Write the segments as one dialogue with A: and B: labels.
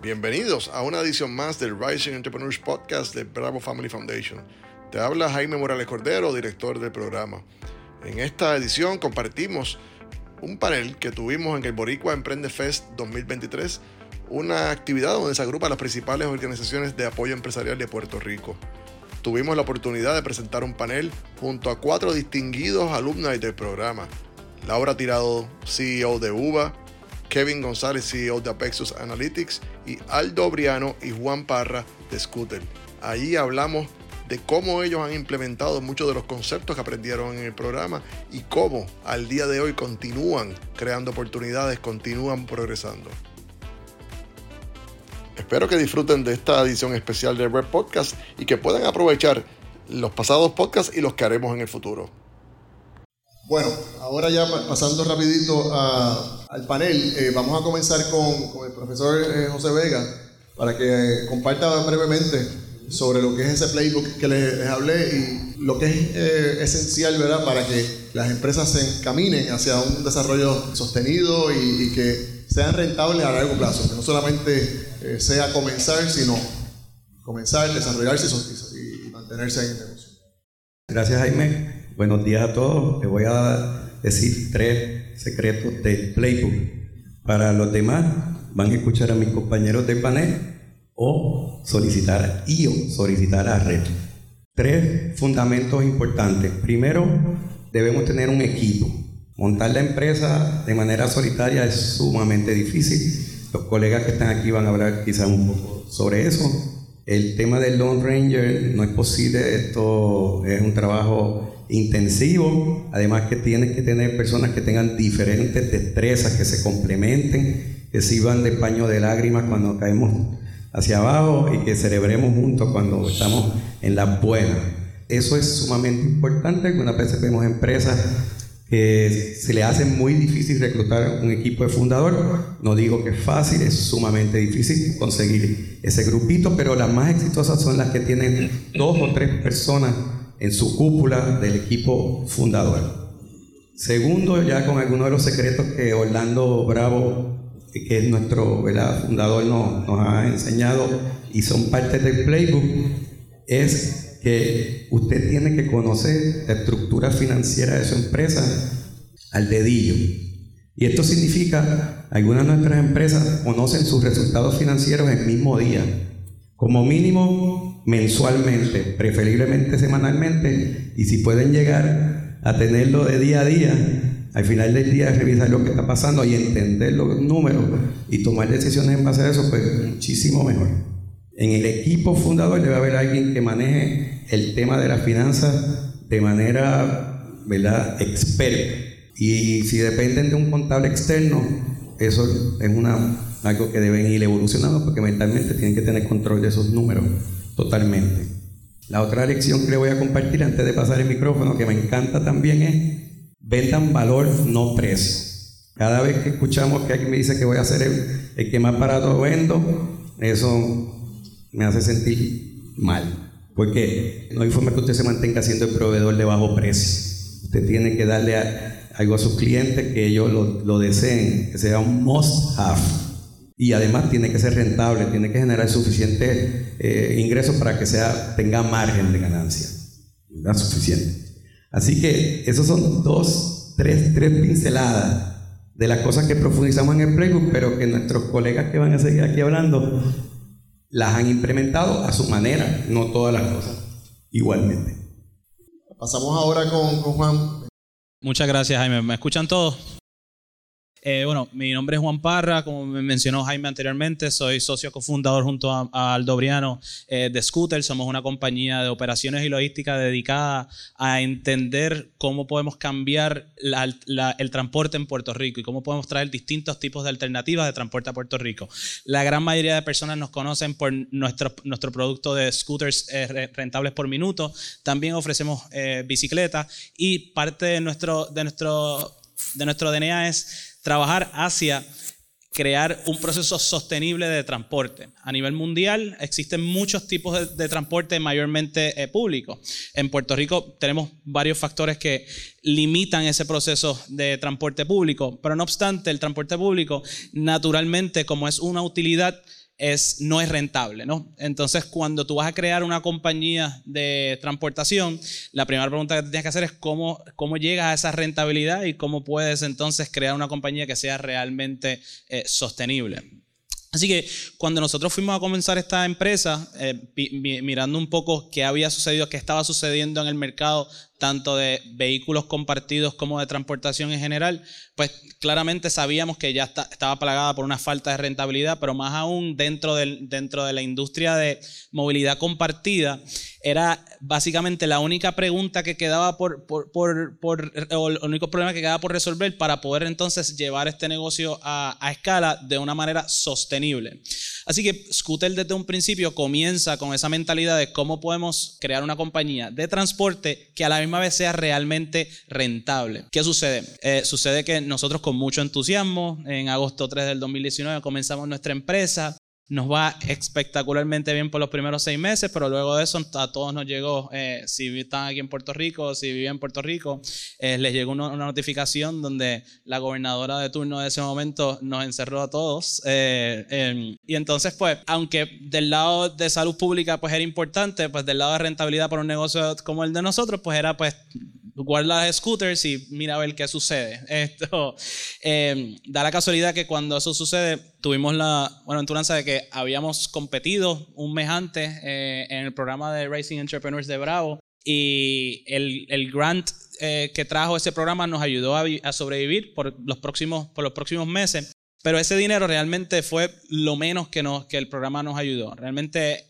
A: Bienvenidos a una edición más del Rising Entrepreneurs Podcast de Bravo Family Foundation. Te habla Jaime Morales Cordero, director del programa. En esta edición compartimos un panel que tuvimos en el Boricua Emprende Fest 2023, una actividad donde se agrupan las principales organizaciones de apoyo empresarial de Puerto Rico. Tuvimos la oportunidad de presentar un panel junto a cuatro distinguidos alumnos del programa. Laura Tirado, CEO de UBA, Kevin González, CEO de Apexus Analytics, y Aldo Briano y Juan Parra de Scooter. Allí hablamos de cómo ellos han implementado muchos de los conceptos que aprendieron en el programa y cómo al día de hoy continúan creando oportunidades, continúan progresando. Espero que disfruten de esta edición especial del Web Podcast y que puedan aprovechar los pasados podcasts y los que haremos en el futuro. Bueno, ahora ya pasando rapidito al panel, eh, vamos a comenzar con, el profesor eh, José Vega para que comparta brevemente sobre lo que es ese playbook que les, hablé y lo que es eh, esencial ¿verdad? para que las empresas se encaminen hacia un desarrollo sostenido y, que sean rentables a largo plazo, que no solamente sea comenzar, sino comenzar, desarrollarse y, y mantenerse en el negocio.
B: Gracias Jaime. Buenos días a todos. Les voy a decir tres secretos del playbook. Para los demás, van a escuchar a mis compañeros de panel o solicitar y o solicitar a red. Tres fundamentos importantes. Primero, debemos tener un equipo. Montar la empresa de manera solitaria es sumamente difícil. Los colegas que están aquí van a hablar quizás un poco sobre eso. El tema del Lone Ranger no es posible, esto es un trabajo intensivo, además que tienes que tener personas que tengan diferentes destrezas, que se complementen, que sirvan de paño de lágrimas cuando caemos hacia abajo y que celebremos juntos cuando estamos en la buena. Eso es sumamente importante, algunas veces vemos empresas que se le hace muy difícil reclutar un equipo de fundador. No digo que es fácil, es sumamente difícil conseguir ese grupito, pero las más exitosas son las que tienen dos o tres personas en su cúpula del equipo fundador. Segundo, ya con algunos de los secretos que Orlando Bravo, que es nuestro fundador, nos, nos ha enseñado y son parte del playbook, es que usted tiene que conocer la estructura financiera de su empresa al dedillo. Y esto significa, algunas de nuestras empresas conocen sus resultados financieros el mismo día. Como mínimo, mensualmente, preferiblemente semanalmente, y si pueden llegar a tenerlo de día a día, al final del día revisar lo que está pasando y entender los números y tomar decisiones en base a eso, pues muchísimo mejor. En el equipo fundador debe haber alguien que maneje el tema de las finanzas de manera, ¿verdad?, experta. Y si dependen de un contable externo, eso es una, algo que deben ir evolucionando porque mentalmente tienen que tener control de esos números totalmente. La otra lección que le voy a compartir antes de pasar el micrófono, que me encanta también, es vendan valor, no precio. Cada vez que escuchamos que alguien me dice que voy a ser el, que más barato vendo, eso me hace sentir mal. Porque no hay forma que usted se mantenga siendo el proveedor de bajo precio. Usted tiene que darle algo a sus clientes que ellos lo, lo deseen, que sea un must have y además tiene que ser rentable, tiene que generar suficiente eh, ingresos para que sea, tenga margen de ganancia, ¿verdad? Suficiente. Así que esos son dos, tres, tres pinceladas de las cosas que profundizamos en el playbook, pero que nuestros colegas que van a seguir aquí hablando las han implementado a su manera, no todas las cosas, igualmente.
A: Pasamos ahora con, con Juan.
C: Muchas gracias, Jaime. ¿Me escuchan todos? Eh, bueno, mi nombre es Juan Parra, como me mencionó Jaime anteriormente, soy socio cofundador junto a, Aldo Briano eh, de Scooter. Somos una compañía de operaciones y logística dedicada a entender cómo podemos cambiar el transporte en Puerto Rico y cómo podemos traer distintos tipos de alternativas de transporte a Puerto Rico. La gran mayoría de personas nos conocen por nuestro, nuestro producto de scooters eh, rentables por minuto. También ofrecemos bicicletas y parte de nuestro, de nuestro, de nuestro DNA es trabajar hacia crear un proceso sostenible de transporte. A nivel mundial existen muchos tipos de, transporte mayormente eh, público. En Puerto Rico tenemos varios factores que, limitan ese proceso de transporte público. Pero no obstante, el transporte público, naturalmente, como es una utilidad, es, no es rentable, ¿no? Entonces, cuando tú vas a crear una compañía de transportación, la primera pregunta que tienes que hacer es cómo, cómo llegas a esa rentabilidad y cómo puedes entonces crear una compañía que sea realmente eh, sostenible. Así que cuando nosotros fuimos a comenzar esta empresa, eh, mirando un poco qué había sucedido, qué estaba sucediendo en el mercado tanto de vehículos compartidos como de transportación en general, pues claramente sabíamos que ya estaba plagada por una falta de rentabilidad, pero más aún dentro, del, dentro de la industria de movilidad compartida, era básicamente la única pregunta que quedaba por, por, por, por o el único problema que quedaba por resolver para poder entonces llevar este negocio a, a escala de una manera sostenible. Así que Scooter desde un principio comienza con esa mentalidad de cómo podemos crear una compañía de transporte que a la misma vez sea realmente rentable. ¿Qué sucede? Eh, sucede que nosotros con mucho entusiasmo, en agosto 3 del 2019 comenzamos nuestra empresa, nos va espectacularmente bien por los primeros seis meses, pero luego de eso a todos nos llegó, eh, si están aquí en Puerto Rico, si viven en Puerto Rico, eh, les llegó una, notificación donde la gobernadora de turno de ese momento nos encerró a todos. Eh, y entonces, pues, aunque del lado de salud pública, pues era importante, pues del lado de rentabilidad para un negocio como el de nosotros, pues era pues guarda las scooters y mira a ver qué sucede. Esto eh, da la casualidad que cuando eso sucede, tuvimos la bueno, aventuranza de que habíamos competido un mes antes eh, en el programa de Racing Entrepreneurs de Bravo y el, el grant eh, que trajo ese programa nos ayudó a, a, sobrevivir por los, próximos, por los próximos meses. Pero ese dinero realmente fue lo menos que, nos, que el programa nos ayudó. Realmente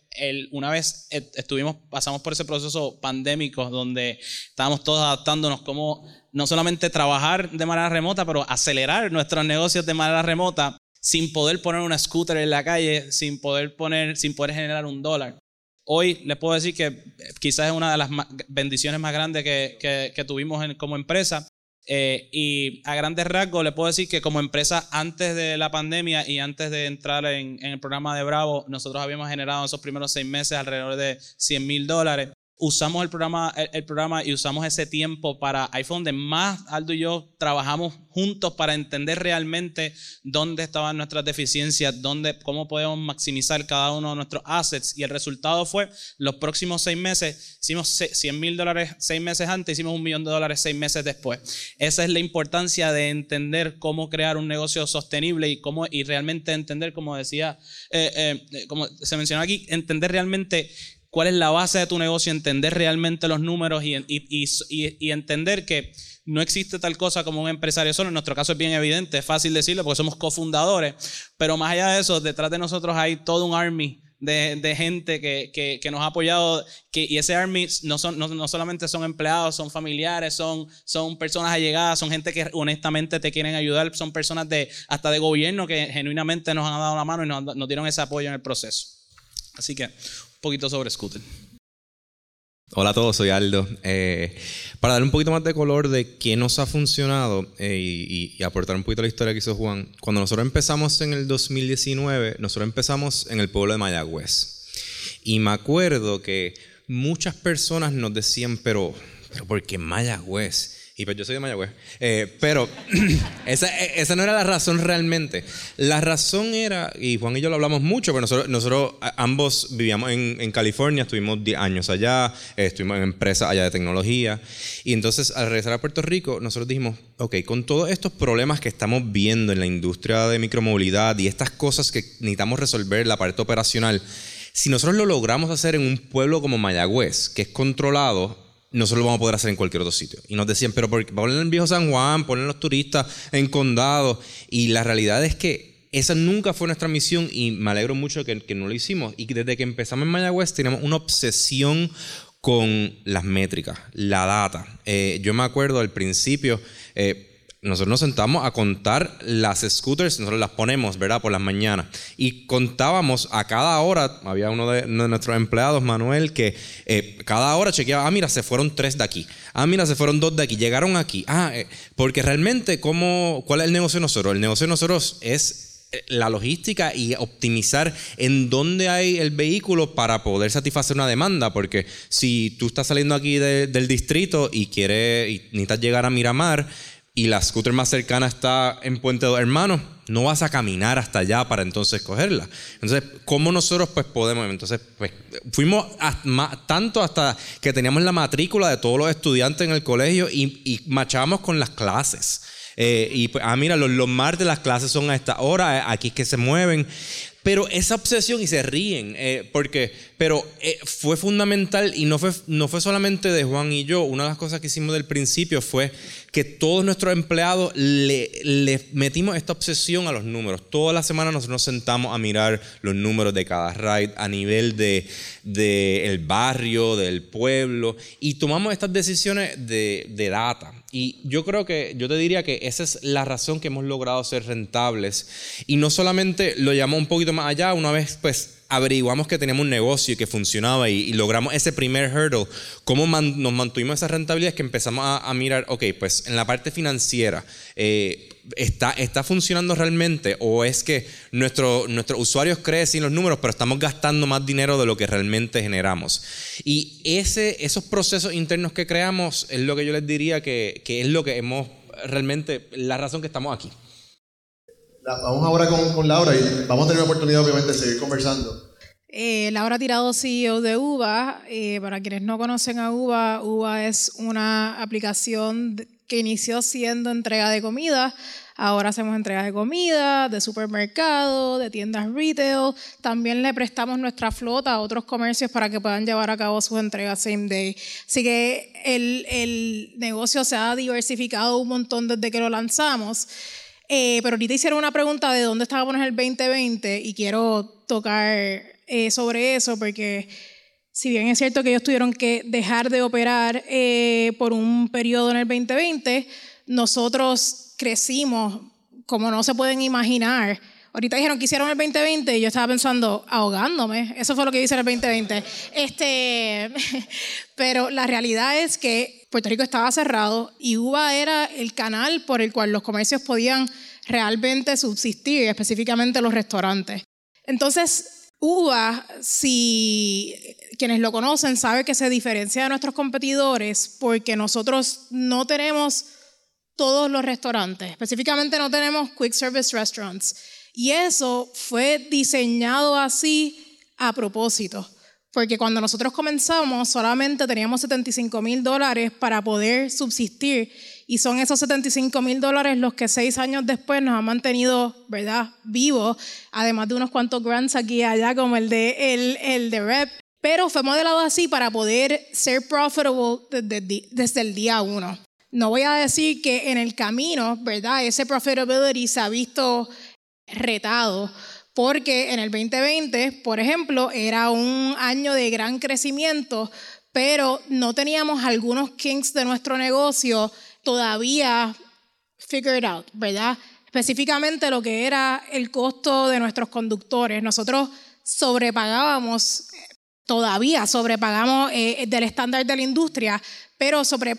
C: una vez estuvimos, pasamos por ese proceso pandémico donde estábamos todos adaptándonos como no solamente trabajar de manera remota, pero acelerar nuestros negocios de manera remota sin poder poner una scooter en la calle, sin poder poner, sin poder generar un dólar. Hoy les puedo decir que quizás es una de las bendiciones más grandes que, que, tuvimos como empresa, eh, y a grandes rasgos le puedo decir que como empresa antes de la pandemia y antes de entrar en, en el programa de Bravo, nosotros habíamos generado en esos primeros seis meses alrededor de 100 mil dólares usamos el programa, el, programa y usamos ese tiempo para, ahí fue más Aldo y yo trabajamos juntos para entender realmente dónde estaban nuestras deficiencias, dónde, cómo podemos maximizar cada uno de nuestros assets. Y el resultado fue, los próximos seis meses, hicimos 100 mil dólares seis meses antes, hicimos un millón de dólares seis meses después. Esa es la importancia de entender cómo crear un negocio sostenible y, cómo, y realmente entender, como decía, eh, eh, como se mencionó aquí, entender realmente cuál es la base de tu negocio, entender realmente los números y, entender que no existe tal cosa como un empresario solo. En nuestro caso es bien evidente, es fácil decirlo porque somos cofundadores, pero más allá de eso, detrás de nosotros hay todo un army de, gente que, nos ha apoyado, y ese army no, solamente son empleados, son familiares, son, son personas allegadas, son gente que honestamente te quieren ayudar, son personas de, hasta de gobierno que genuinamente nos han dado la mano y nos dieron ese apoyo en el proceso. Así que poquito sobre Scooter.
D: Hola a todos, soy Aldo. Eh, para dar un poquito más de color de qué nos ha funcionado eh, y, aportar un poquito la historia que hizo Juan, cuando nosotros empezamos en el 2019, nosotros empezamos en el pueblo de Mayagüez. Y me acuerdo que muchas personas nos decían, pero, pero ¿por qué Mayagüez? Y pues yo soy de Mayagüez. Eh, pero esa, esa, no era la razón realmente. La razón era, y Juan y yo lo hablamos mucho, pero nosotros, nosotros ambos vivíamos en, en California, estuvimos 10 años allá, eh, estuvimos en empresas allá de tecnología. Y entonces al regresar a Puerto Rico, nosotros dijimos, ok, con todos estos problemas que estamos viendo en la industria de micromovilidad y estas cosas que necesitamos resolver, la parte operacional, si nosotros lo logramos hacer en un pueblo como Mayagüez, que es controlado, nosotros lo vamos a poder hacer en cualquier otro sitio. Y nos decían, pero ¿por ponen en viejo San Juan, ponen los turistas en condado? Y la realidad es que esa nunca fue nuestra misión y me alegro mucho que, que no lo hicimos. Y desde que empezamos en Mayagüez teníamos una obsesión con las métricas, la data. Eh, yo me acuerdo al principio, eh, nosotros nos sentamos a contar las scooters, nosotros las ponemos, ¿verdad? Por las mañanas. Y contábamos a cada hora, había uno de, nuestros empleados, Manuel, que eh, cada hora chequeaba, ah, mira, se fueron tres de aquí. Ah, mira, se fueron dos de aquí. Llegaron aquí. Ah, eh, porque realmente, ¿cómo, ¿cuál es el negocio de nosotros? El negocio de nosotros es eh, la logística y optimizar en dónde hay el vehículo para poder satisfacer una demanda. Porque si tú estás saliendo aquí del distrito y quieres y necesitas llegar a Miramar y la scooter más cercana está en Puente de Hermanos, no vas a caminar hasta allá para entonces cogerla. Entonces, ¿cómo nosotros pues podemos? Entonces, pues fuimos tanto hasta que teníamos la matrícula de todos los estudiantes en el colegio y, y machábamos con las clases. Eh, y pues, ah, mira, los, los martes las clases son a esta hora, eh, aquí es que se mueven. Pero esa obsesión, y se ríen, eh, porque, pero fue fundamental y no fue, no fue solamente de Juan y yo. Una de las cosas que hicimos del principio fue que todos nuestros empleados le, metimos esta obsesión a los números. Toda la semana nosotros nos sentamos a mirar los números de cada ride a nivel de, de barrio, del pueblo, y tomamos estas decisiones de, de data. Y yo creo que, yo te diría que esa es la razón que hemos logrado ser rentables. Y no solamente lo llamamos un poquito más allá, una vez pues averiguamos que teníamos un negocio que funcionaba y, logramos ese primer hurdle, ¿cómo nos mantuvimos esa rentabilidad? Es que empezamos a, mirar, ok, pues en la parte financiera, eh, ¿está, ¿está funcionando realmente? ¿O es que nuestro, nuestros usuarios crecen los números, pero estamos gastando más dinero de lo que realmente generamos? Y ese, esos procesos internos que creamos es lo que yo les diría que, que es lo que hemos realmente, la razón que estamos aquí.
A: Vamos ahora con, con, Laura y vamos a tener la oportunidad obviamente de seguir conversando.
E: Eh, Laura Tirado, CEO de UVA. Eh, para quienes no conocen a UVA, UVA es una aplicación que inició siendo entrega de comida. Ahora hacemos entregas de comida, de supermercado, de tiendas retail. También le prestamos nuestra flota a otros comercios para que puedan llevar a cabo sus entregas same day. Así que el, el negocio se ha diversificado un montón desde que lo lanzamos. Eh, pero ahorita hicieron una pregunta de dónde estábamos en el 2020 y quiero tocar eh, sobre eso porque si bien es cierto que ellos tuvieron que dejar de operar eh, por un periodo en el 2020, nosotros crecimos como no se pueden imaginar. Ahorita dijeron que hicieron el 2020 y yo estaba pensando, ahogándome. Eso fue lo que hice en el 2020. Este, pero la realidad es que Puerto Rico estaba cerrado y UBA era el canal por el cual los comercios podían realmente subsistir, específicamente los restaurantes. Entonces, UBA, si quienes lo conocen, saben que se diferencia de nuestros competidores porque nosotros no tenemos todos los restaurantes, específicamente no tenemos quick service restaurants. Y eso fue diseñado así a propósito porque cuando nosotros comenzamos solamente teníamos 75 mil dólares para poder subsistir y son esos 75 mil dólares los que seis años después nos han mantenido, ¿verdad?, vivos, además de unos cuantos grants aquí y allá como el de, el, el de REP. Pero fue modelado así para poder ser profitable desde, desde el día uno. No voy a decir que en el camino, ¿verdad?, ese profitability se ha visto retado porque en el 2020, por ejemplo, era un año de gran crecimiento, pero no teníamos algunos kinks de nuestro negocio todavía figured out, ¿verdad? Específicamente lo que era el costo de nuestros conductores. Nosotros sobrepagábamos, todavía sobrepagamos eh, del estándar de la industria, pero sobre,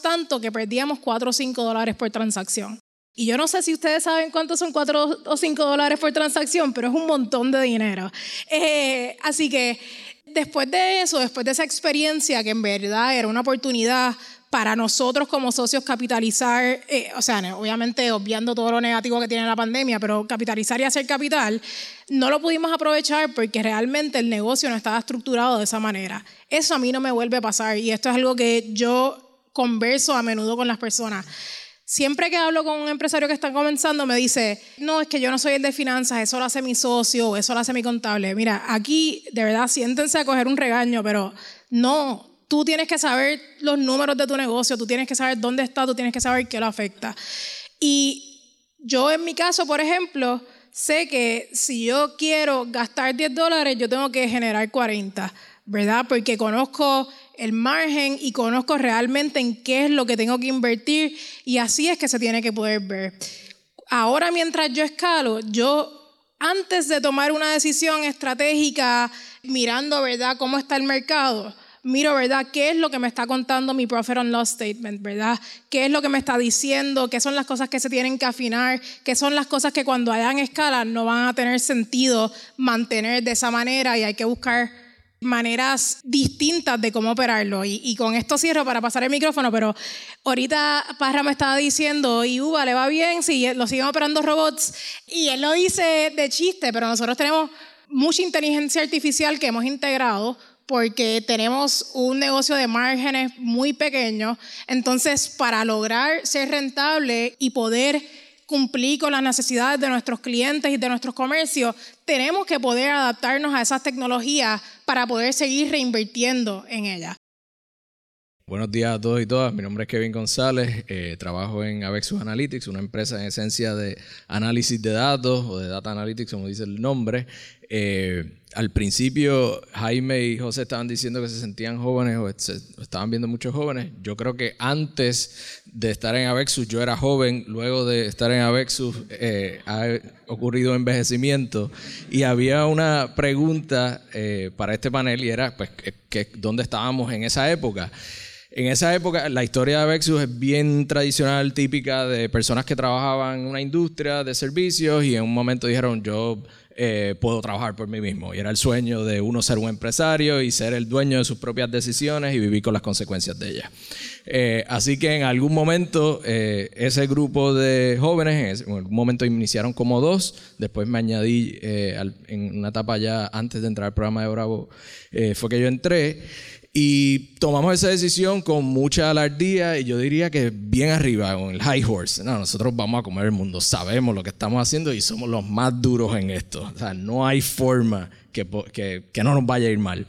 E: tanto que perdíamos 4 o 5 dólares por transacción. Y yo no sé si ustedes saben cuántos son 4 o 5 dólares por transacción, pero es un montón de dinero. Eh, así que después de eso, después de esa experiencia, que en verdad era una oportunidad para nosotros como socios capitalizar, eh, o sea, obviamente obviando todo lo negativo que tiene la pandemia, pero capitalizar y hacer capital, no lo pudimos aprovechar porque realmente el negocio no estaba estructurado de esa manera. Eso a mí no me vuelve a pasar y esto es algo que yo converso a menudo con las personas. Siempre que hablo con un empresario que está comenzando, me dice, no, es que yo no soy el de finanzas, eso lo hace mi socio, eso lo hace mi contable. Mira, aquí de verdad siéntense a coger un regaño, pero no, tú tienes que saber los números de tu negocio, tú tienes que saber dónde está, tú tienes que saber qué lo afecta. Y yo en mi caso, por ejemplo, sé que si yo quiero gastar 10 dólares, yo tengo que generar 40, ¿verdad? Porque conozco el margen y conozco realmente en qué es lo que tengo que invertir y así es que se tiene que poder ver. Ahora mientras yo escalo, yo antes de tomar una decisión estratégica mirando, ¿verdad?, cómo está el mercado, miro, ¿verdad? ¿Qué es lo que me está contando mi Profit on Loss Statement, ¿verdad? ¿Qué es lo que me está diciendo? ¿Qué son las cosas que se tienen que afinar? ¿Qué son las cosas que cuando hayan escala no van a tener sentido mantener de esa manera y hay que buscar maneras distintas de cómo operarlo. Y, con esto cierro para pasar el micrófono, pero ahorita Parra me estaba diciendo, y Uva le va bien si lo siguen operando robots, y él lo dice de chiste, pero nosotros tenemos mucha inteligencia artificial que hemos integrado porque tenemos un negocio de márgenes muy pequeño. Entonces, para lograr ser rentable y poder cumplir con las necesidades de nuestros clientes y de nuestros comercios, tenemos que poder adaptarnos a esas tecnologías para poder seguir reinvirtiendo en ellas.
F: Buenos días a todos y todas. Mi nombre es Kevin González. Eh, trabajo en Avexus Analytics, una empresa en esencia de análisis de datos o de data analytics, como dice el nombre. Eh, al principio Jaime y José estaban diciendo que se sentían jóvenes o estaban viendo muchos jóvenes. Yo creo que antes de estar en Avexus yo era joven, luego de estar en Avexus eh, ha ocurrido envejecimiento y había una pregunta eh, para este panel y era pues dónde estábamos en esa época. En esa época, la historia de Avexus es bien tradicional, típica de personas que trabajaban en una industria de servicios y en un momento dijeron, yo eh, puedo trabajar por mí mismo. Y era el sueño de uno ser un empresario y ser el dueño de sus propias decisiones y vivir con las consecuencias de ellas. Eh, así que en algún momento eh, ese grupo de jóvenes, en algún momento iniciaron como dos, después me añadí en una etapa ya antes de entrar al programa de Bravo, fue que yo entré. Y tomamos esa decisión con mucha alardía y yo diría que bien arriba, con el high horse. No, nosotros vamos a comer el mundo, sabemos lo que estamos haciendo y somos los más duros en esto. O sea, no hay forma que, que, que no nos vaya a ir mal.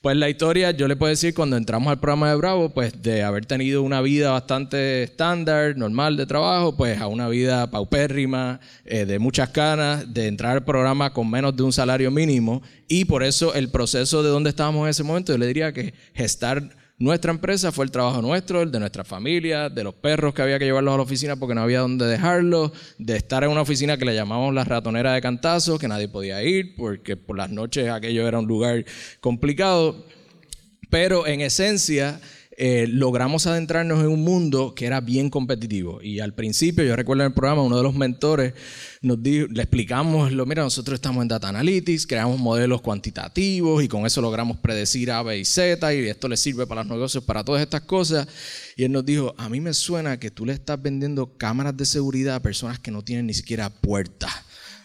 F: Pues la historia, yo le puedo decir, cuando entramos al programa de Bravo, pues de haber tenido una vida bastante estándar, normal de trabajo, pues a una vida paupérrima, eh, de muchas canas, de entrar al programa con menos de un salario mínimo. Y por eso el proceso de donde estábamos en ese momento, yo le diría que gestar nuestra empresa fue el trabajo nuestro, el de nuestra familia, de los perros que había que llevarlos a la oficina porque no había dónde dejarlos, de estar en una oficina que le llamamos la ratonera de cantazos, que nadie podía ir porque por las noches aquello era un lugar complicado. Pero en esencia, eh, logramos adentrarnos en un mundo que era bien competitivo. Y al principio, yo recuerdo en el programa, uno de los mentores nos dijo, le explicamos, lo, mira, nosotros estamos en Data Analytics, creamos modelos cuantitativos y con eso logramos predecir A, B y Z y esto le sirve para los negocios, para todas estas cosas. Y él nos dijo, a mí me suena que tú le estás vendiendo cámaras de seguridad a personas que no tienen ni siquiera puertas.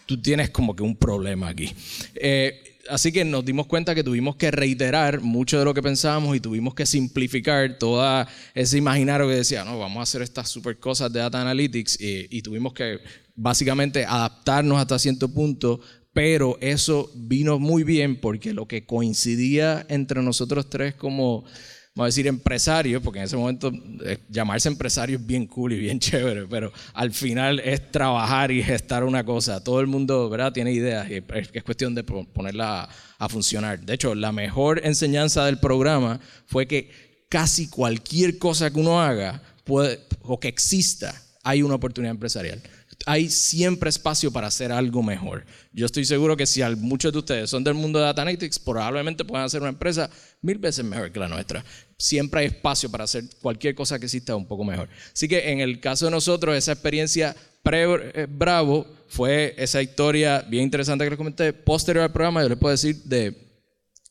F: Tú tienes como que un problema aquí. Eh, así que nos dimos cuenta que tuvimos que reiterar mucho de lo que pensábamos y tuvimos que simplificar toda ese imaginario que decía, no, vamos a hacer estas super cosas de data analytics y, tuvimos que básicamente adaptarnos hasta cierto punto, pero eso vino muy bien porque lo que coincidía entre nosotros tres como vamos a decir empresario, porque en ese momento eh, llamarse empresario es bien cool y bien chévere, pero al final es trabajar y gestar una cosa. Todo el mundo, ¿verdad? Tiene ideas y es, cuestión de ponerla a, funcionar. De hecho, la mejor enseñanza del programa fue que casi cualquier cosa que uno haga puede, o que exista, hay una oportunidad empresarial hay siempre espacio para hacer algo mejor. Yo estoy seguro que si muchos de ustedes son del mundo de Data Analytics, probablemente puedan hacer una empresa mil veces mejor que la nuestra. Siempre hay espacio para hacer cualquier cosa que exista un poco mejor. Así que en el caso de nosotros, esa experiencia pre-Bravo fue esa historia bien interesante que les comenté. Posterior al programa, yo les puedo decir de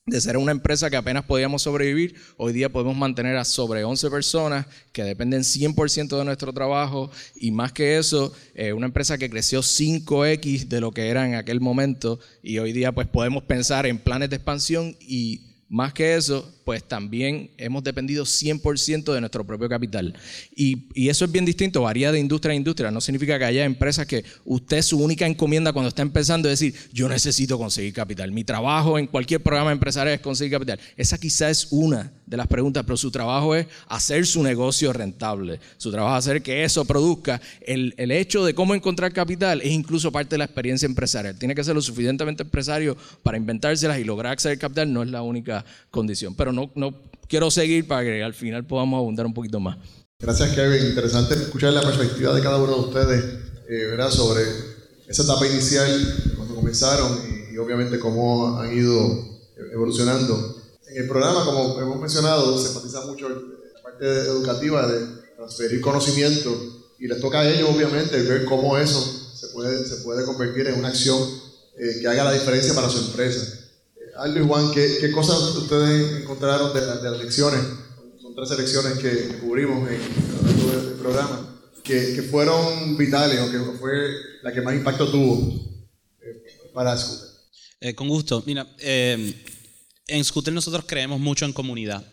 F: de ser una empresa que apenas podíamos sobrevivir, hoy día podemos mantener a sobre 11 personas que dependen 100% de nuestro trabajo. Y más que eso, eh, una empresa que creció 5X de lo que era en aquel momento. Y hoy día pues podemos pensar en planes de expansión y más que eso, pues también hemos dependido 100% de nuestro propio capital. Y, eso es bien distinto, varía de industria a industria. No significa que haya empresas que usted su única encomienda cuando está empezando es decir, yo necesito conseguir capital. Mi trabajo en cualquier programa empresarial es conseguir capital. Esa quizá es una de las preguntas, pero su trabajo es hacer su negocio rentable. Su trabajo es hacer que eso produzca. El, el hecho de cómo encontrar capital es incluso parte de la experiencia empresarial. Tiene que ser lo suficientemente empresario para inventárselas y lograr acceder al capital, no es la única condición. Pero no, quiero seguir para que al final podamos abundar un poquito más.
A: Gracias, Kevin. Interesante escuchar la perspectiva de cada uno de ustedes eh, sobre esa etapa inicial, cuando comenzaron y, obviamente cómo han ido evolucionando. En el programa, como hemos mencionado, se enfatiza mucho la parte educativa de transferir conocimiento y les toca a ellos, obviamente, ver cómo eso se puede, se puede convertir en una acción eh, que haga la diferencia para su empresa. Aldo y Juan, ¿qué, ¿qué, cosas ustedes encontraron de, las lecciones? Son tres lecciones que cubrimos en el programa que, fueron vitales o que fue la que más impacto tuvo eh, para Scooter?
C: Eh, con gusto. Mira, eh, en Scooter nosotros creemos mucho en comunidad.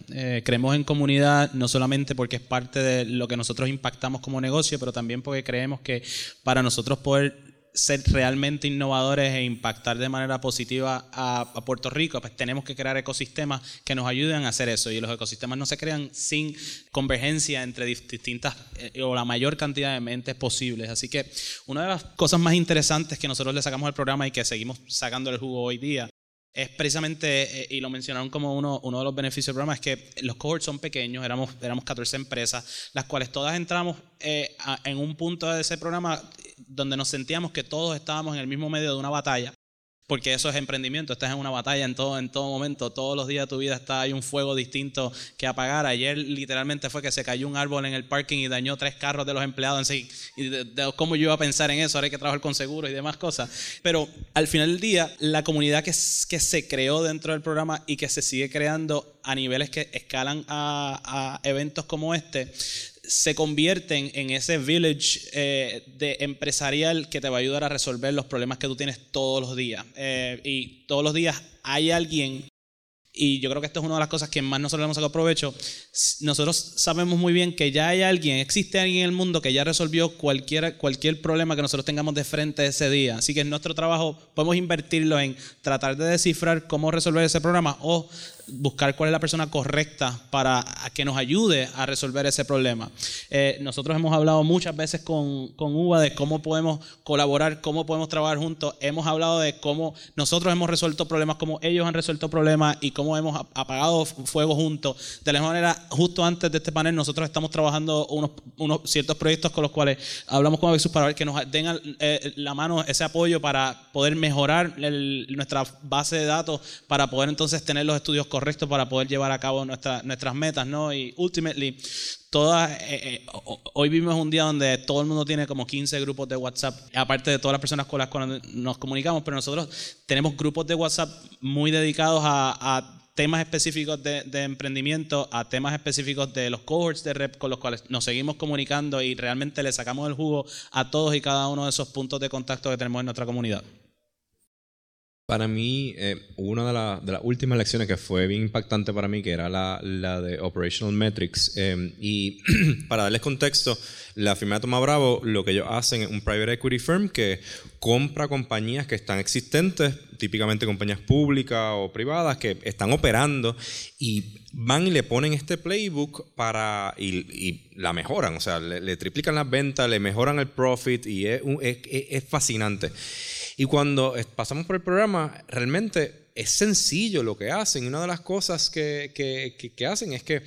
C: Creemos en comunidad no solamente porque es parte de lo que nosotros impactamos como negocio, pero también porque creemos que para nosotros poder ser realmente innovadores e impactar de manera positiva a, Puerto Rico, pues tenemos que crear ecosistemas que nos ayuden a hacer eso. Y los ecosistemas no se crean sin convergencia entre distintas eh, o la mayor cantidad de mentes posibles. Así que una de las cosas más interesantes que nosotros le sacamos al programa y que seguimos sacando el jugo hoy día es precisamente, eh, y lo mencionaron como uno, uno de los beneficios del programa, es que los cohorts son pequeños, éramos, éramos 14 empresas, las cuales todas entramos eh, en un punto de ese programa donde nos sentíamos que todos estábamos en el mismo medio de una batalla porque eso es emprendimiento, estás en una batalla en todo, en todo momento, todos los días de tu vida está hay un fuego distinto que apagar. Ayer literalmente fue que se cayó un árbol en el parking y dañó tres carros de los empleados sí. Y cómo yo iba a pensar en eso, ahora hay que trabajar con seguros y demás cosas. Pero al final del día, la comunidad que, que se creó dentro del programa y que se sigue creando a niveles que escalan a eventos como este, se convierten en ese village eh, de empresarial que te va a ayudar a resolver los problemas que tú tienes todos los días. Eh, y todos los días hay alguien, y yo creo que esto es una de las cosas que más nosotros hemos sacado provecho, nosotros sabemos muy bien que ya hay alguien, existe alguien en el mundo que ya resolvió cualquier, cualquier problema que nosotros tengamos de frente ese día. Así que en nuestro trabajo podemos invertirlo en tratar de descifrar cómo resolver ese problema o buscar cuál es la persona correcta para que nos ayude a resolver ese problema. Eh, nosotros hemos hablado muchas veces con, con UBA de cómo podemos colaborar, cómo podemos trabajar juntos. Hemos hablado de cómo nosotros hemos resuelto problemas, cómo ellos han resuelto problemas y cómo hemos apagado fuego juntos. De la misma manera, justo antes de este panel, nosotros estamos trabajando unos, unos ciertos proyectos con los cuales hablamos con Avexus para ver que nos den eh, la mano ese apoyo para poder mejorar nuestra base de datos, para poder entonces tener los estudios correctos correcto para poder llevar a cabo nuestras metas, ¿no? Y ultimately, todas, eh, eh, hoy vivimos un día donde todo el mundo tiene como 15 grupos de WhatsApp, aparte de todas las personas con las cuales nos comunicamos, pero nosotros tenemos grupos de WhatsApp muy dedicados a, temas específicos de, de, emprendimiento, a temas específicos de los cohorts de rep con los cuales nos seguimos comunicando y realmente le sacamos el jugo a todos y cada uno de esos puntos de contacto que tenemos en nuestra comunidad.
D: Para mí, eh, una de, las últimas lecciones que fue bien impactante para mí, que era la, de Operational Metrics. Eh, y para darles contexto, la firma de Toma Bravo, lo que ellos hacen es un private equity firm que compra compañías que están existentes, típicamente compañías públicas o privadas, que están operando y van y le ponen este playbook para y, la mejoran, o sea, le, triplican las ventas, le mejoran el profit y es, es, es fascinante. Y cuando pasamos por el programa, realmente es sencillo lo que hacen. Y una de las cosas que, que, hacen es que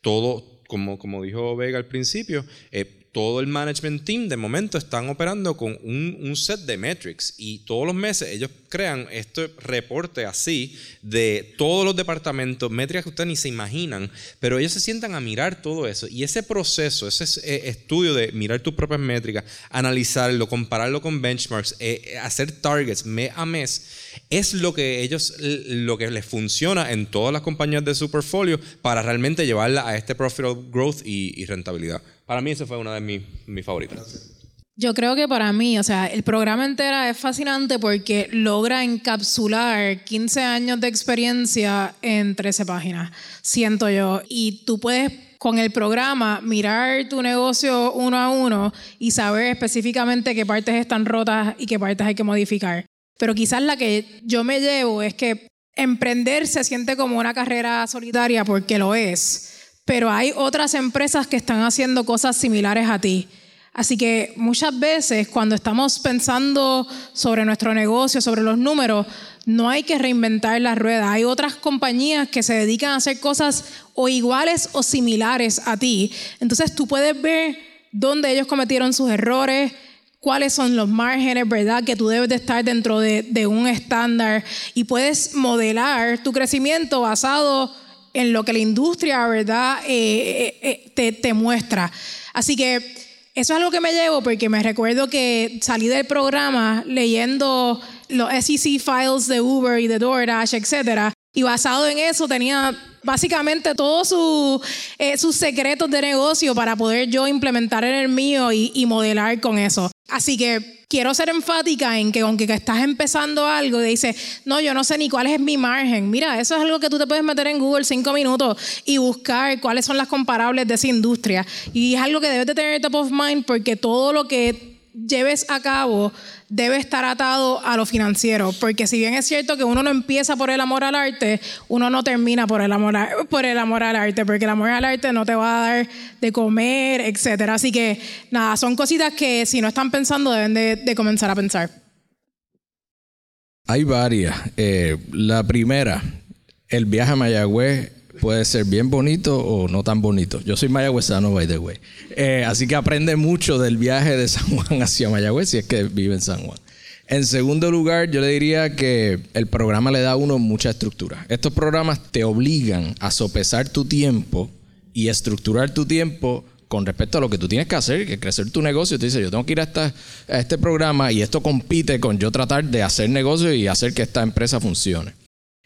D: todo, como, como dijo Vega al principio, eh, todo el management team de momento están operando con un, set de metrics y todos los meses ellos crean este reporte así de todos los departamentos, métricas que ustedes ni se imaginan, pero ellos se sientan a mirar todo eso y ese proceso, ese eh, estudio de mirar tus propias métricas, analizarlo, compararlo con benchmarks, eh, eh, hacer targets mes a mes, es lo que ellos, lo que les funciona en todas las compañías de su portfolio para realmente llevarla a este profit growth y rentabilidad. Para mí esa fue una de mis favoritas.
E: Yo creo que para mí, o sea, el programa entero es fascinante porque logra encapsular 15 años de experiencia en 13 páginas, siento yo. Y tú puedes con el programa mirar tu negocio uno a uno y saber específicamente qué partes están rotas y qué partes hay que modificar. Pero quizás la que yo me llevo es que emprender se siente como una carrera solitaria porque lo es pero hay otras empresas que están haciendo cosas similares a ti. Así que muchas veces cuando estamos pensando sobre nuestro negocio, sobre los números, no hay que reinventar la rueda. Hay otras compañías que se dedican a hacer cosas o iguales o similares a ti. Entonces tú puedes ver dónde ellos cometieron sus errores, cuáles son los márgenes, ¿verdad? Que tú debes de estar dentro de, un estándar y puedes modelar tu crecimiento basado en lo que la industria, ¿verdad? Eh, eh, eh, te, te muestra. Así que eso es algo que me llevo porque me recuerdo que salí del programa leyendo los SEC files de Uber y de DoorDash, etcétera, y basado en eso tenía básicamente todos sus eh, sus secretos de negocio para poder yo implementar en el mío y modelar con eso. Así que quiero ser enfática en que aunque estás empezando algo y dices, no, yo no sé ni cuál es mi margen. Mira, eso es algo que tú te puedes meter en Google cinco minutos y buscar cuáles son las comparables de esa industria. Y es algo que debes de tener top of mind porque todo lo que lleves a cabo debe estar atado a lo financiero, porque si bien es cierto que uno no empieza por el amor al arte, uno no termina por el amor, por el amor al arte, porque el amor al arte no te va a dar de comer, etcétera. Así que nada, son cositas que si no están pensando deben de, de comenzar a pensar.
F: Hay varias. Eh, la primera, el viaje a Mayagüez puede ser bien bonito o no tan bonito. Yo soy mayagüezano, by the way. Eh, así que aprende mucho del viaje de San Juan hacia Mayagüez si es que vive en San Juan. En segundo lugar, yo le diría que el programa le da a uno mucha estructura. Estos programas te obligan a sopesar tu tiempo y estructurar tu tiempo con respecto a lo que tú tienes que hacer, que crecer tu negocio. Te dice, yo tengo que ir a, este programa y esto compite con yo tratar de hacer negocio y hacer que esta empresa funcione.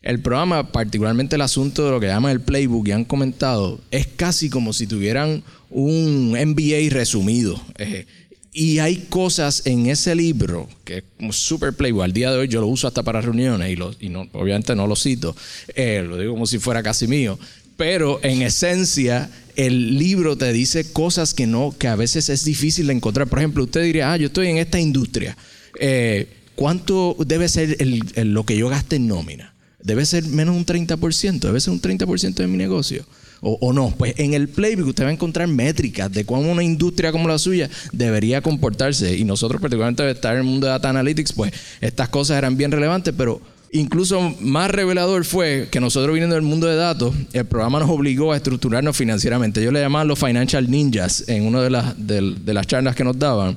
F: El programa, particularmente el asunto de lo que llaman el playbook y han comentado, es casi como si tuvieran un MBA resumido. Eh, y hay cosas en ese libro que es como super playbook. Al día de hoy yo lo uso hasta para reuniones y, obviamente no lo cito. Eh, lo digo como si fuera casi mío. Pero en esencia, el libro te dice cosas que no, que a veces es difícil de encontrar. Por ejemplo, usted diría, ah, yo estoy en esta industria. Eh, ¿Cuánto debe ser lo que yo gaste en nómina? Debe ser menos un 30%, debe ser un 30% de mi negocio. O, no, pues en el playbook usted va a encontrar métricas de cómo una industria como la suya debería comportarse. Y nosotros, particularmente de estar en el mundo de Data Analytics, pues estas cosas eran bien relevantes, pero incluso más revelador fue que nosotros viniendo del mundo de datos, el programa nos obligó a estructurarnos financieramente. Yo le llamaba los Financial Ninjas en una de las, de las charlas que nos daban.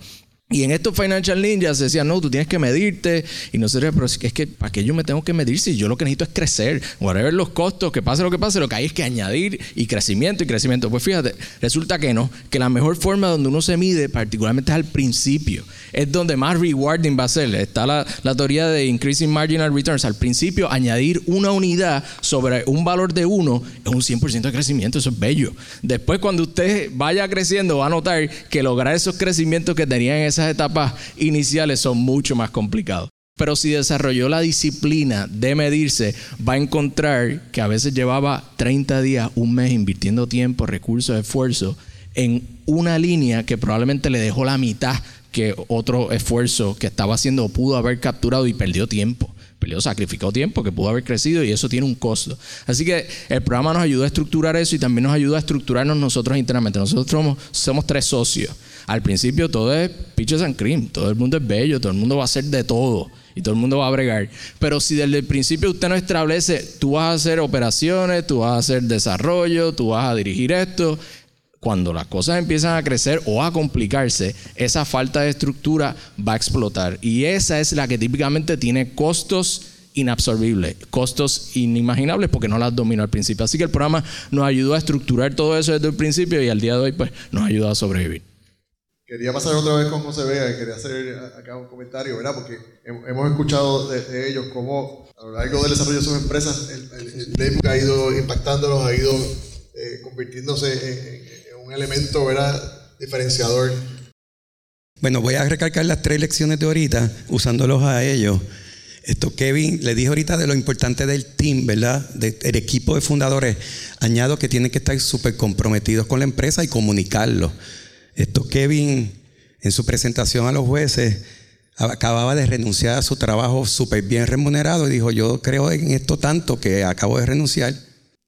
F: Y en estos Financial Ninjas se decía, no, tú tienes que medirte. Y nosotros, pero es que, ¿para qué yo me tengo que medir si yo lo que necesito es crecer? Whatever los costos, que pase lo que pase, lo que hay es que añadir y crecimiento y crecimiento. Pues fíjate, resulta que no, que la mejor forma donde uno se mide, particularmente es al principio, es donde más rewarding va a ser. Está la, la teoría de Increasing Marginal Returns. Al principio, añadir una unidad sobre un valor de uno es un 100% de crecimiento, eso es bello. Después, cuando usted vaya creciendo, va a notar que lograr esos crecimientos que tenía en esas etapas iniciales son mucho más complicados. Pero si desarrolló la disciplina de medirse, va a encontrar que a veces llevaba 30 días, un mes invirtiendo tiempo, recursos, esfuerzo en una línea que probablemente le dejó la mitad que otro esfuerzo que estaba haciendo pudo haber capturado y perdió tiempo. Perdió, sacrificó tiempo que pudo haber crecido y eso tiene un costo. Así que el programa nos ayudó a estructurar eso y también nos ayuda a estructurarnos nosotros internamente. Nosotros somos tres socios. Al principio todo es peaches and cream, todo el mundo es bello, todo el mundo va a hacer de todo y todo el mundo va a bregar. Pero si desde el principio usted no establece, tú vas a hacer operaciones, tú vas a hacer desarrollo, tú vas a dirigir esto, cuando las cosas empiezan a crecer o a complicarse, esa falta de estructura va a explotar. Y esa es la que típicamente tiene costos inabsorbibles, costos inimaginables porque no las dominó al principio. Así que el programa nos ayudó a estructurar todo eso desde el principio y al día de hoy pues nos ayuda a sobrevivir.
A: Quería pasar otra vez con José Vega y quería hacer acá un comentario, ¿verdad? Porque hem- hemos escuchado de, ellos cómo a lo largo del desarrollo de sus empresas el, el, playbook ha ido impactándolos, ha ido eh, convirtiéndose en, un elemento, ¿verdad? Diferenciador.
B: Bueno, voy a recalcar las tres lecciones de ahorita, usándolos a ellos. Esto, Kevin, le dije ahorita de lo importante del team, ¿verdad? De- del equipo de fundadores. Añado que tienen que estar súper comprometidos con la empresa y comunicarlo. Esto, Kevin, en su presentación a los jueces, acababa de renunciar a su trabajo súper bien remunerado y dijo, yo creo en esto tanto que acabo de renunciar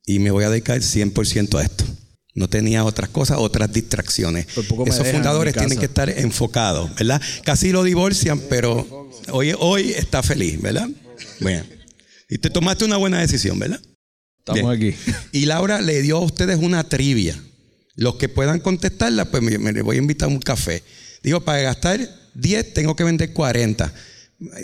B: y me voy a dedicar 100% a esto. No tenía otras cosas, otras distracciones.
F: Me
B: Esos fundadores tienen que estar enfocados, ¿verdad? Casi lo divorcian, pero hoy, hoy está feliz, ¿verdad? Bueno. Y te tomaste una buena decisión, ¿verdad?
F: Estamos
B: Bien.
F: aquí.
B: Y Laura le dio a ustedes una trivia. Los que puedan contestarla, pues me, me voy a invitar a un café. Digo, para gastar 10, tengo que vender 40.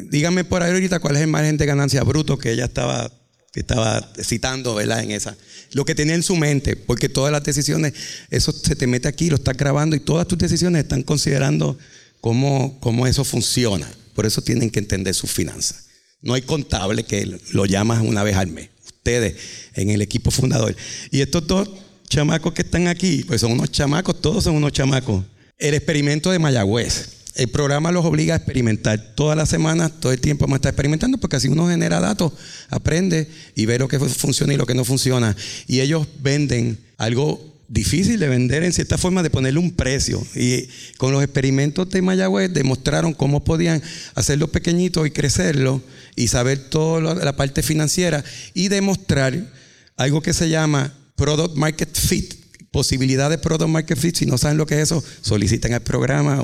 B: Díganme por ahí ahorita cuál es el margen de ganancia bruto que ella estaba, que estaba citando, ¿verdad? En esa. Lo que tenía en su mente, porque todas las decisiones, eso se te mete aquí, lo estás grabando y todas tus decisiones están considerando cómo, cómo eso funciona. Por eso tienen que entender sus finanzas. No hay contable que lo llamas una vez al mes. Ustedes en el equipo fundador. Y estos dos chamacos que están aquí, pues son unos chamacos, todos son unos chamacos. El experimento de Mayagüez. El programa los obliga a experimentar todas las semanas, todo el tiempo vamos a estar experimentando, porque así uno genera datos, aprende y ve lo que funciona y lo que no funciona. Y ellos venden algo difícil de vender en cierta forma, de ponerle un precio. Y con los experimentos de Mayagüez demostraron cómo podían hacerlo pequeñito y crecerlo y saber toda la parte financiera y demostrar algo que se llama Product Market Fit, posibilidad de Product Market Fit. Si no saben lo que es eso, soliciten el programa.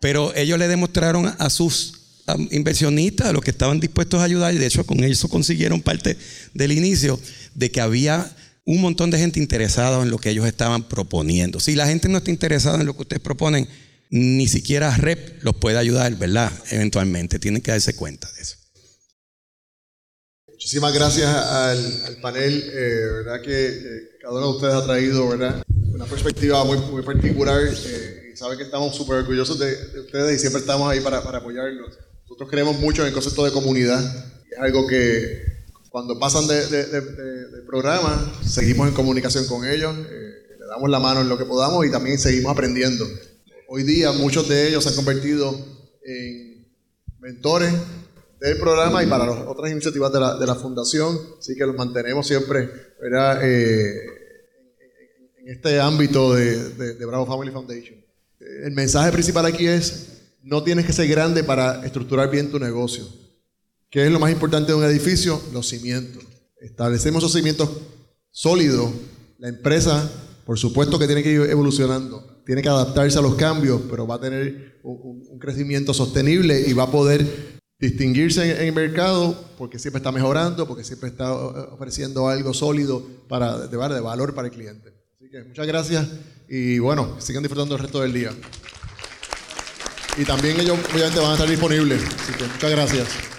B: Pero ellos le demostraron a sus inversionistas, a los que estaban dispuestos a ayudar, y de hecho con eso consiguieron parte del inicio, de que había un montón de gente interesada en lo que ellos estaban proponiendo. Si la gente no está interesada en lo que ustedes proponen, ni siquiera REP los puede ayudar, ¿verdad? Eventualmente, tienen que darse cuenta de eso.
A: Muchísimas gracias al, panel, eh, ¿verdad? Que, cada uno de ustedes ha traído, ¿verdad? Una perspectiva muy, muy particular. Eh, y saben que estamos súper orgullosos de, ustedes y siempre estamos ahí para, para apoyarlos. Nosotros creemos mucho en el concepto de comunidad. Es algo que cuando pasan de, del programa, seguimos en comunicación con ellos, eh, le damos la mano en lo que podamos y también seguimos aprendiendo. Hoy día muchos de ellos se han convertido en mentores del programa y para las otras iniciativas de la, de la fundación, así que los mantenemos siempre eh, en este ámbito de, de Bravo Family Foundation. El mensaje principal aquí es, no tienes que ser grande para estructurar bien tu negocio ¿Qué es lo más importante de un edificio? Los cimientos. Establecemos esos cimientos sólidos. La empresa, por supuesto que tiene que ir evolucionando, tiene que adaptarse a los cambios, pero va a tener un, crecimiento sostenible y va a poder distinguirse en, el mercado porque siempre está mejorando, porque siempre está eh, ofreciendo algo sólido para, de, de valor para el cliente. Así que muchas gracias y bueno, sigan disfrutando el resto del día. Y también ellos obviamente van a estar disponibles. Así que muchas gracias.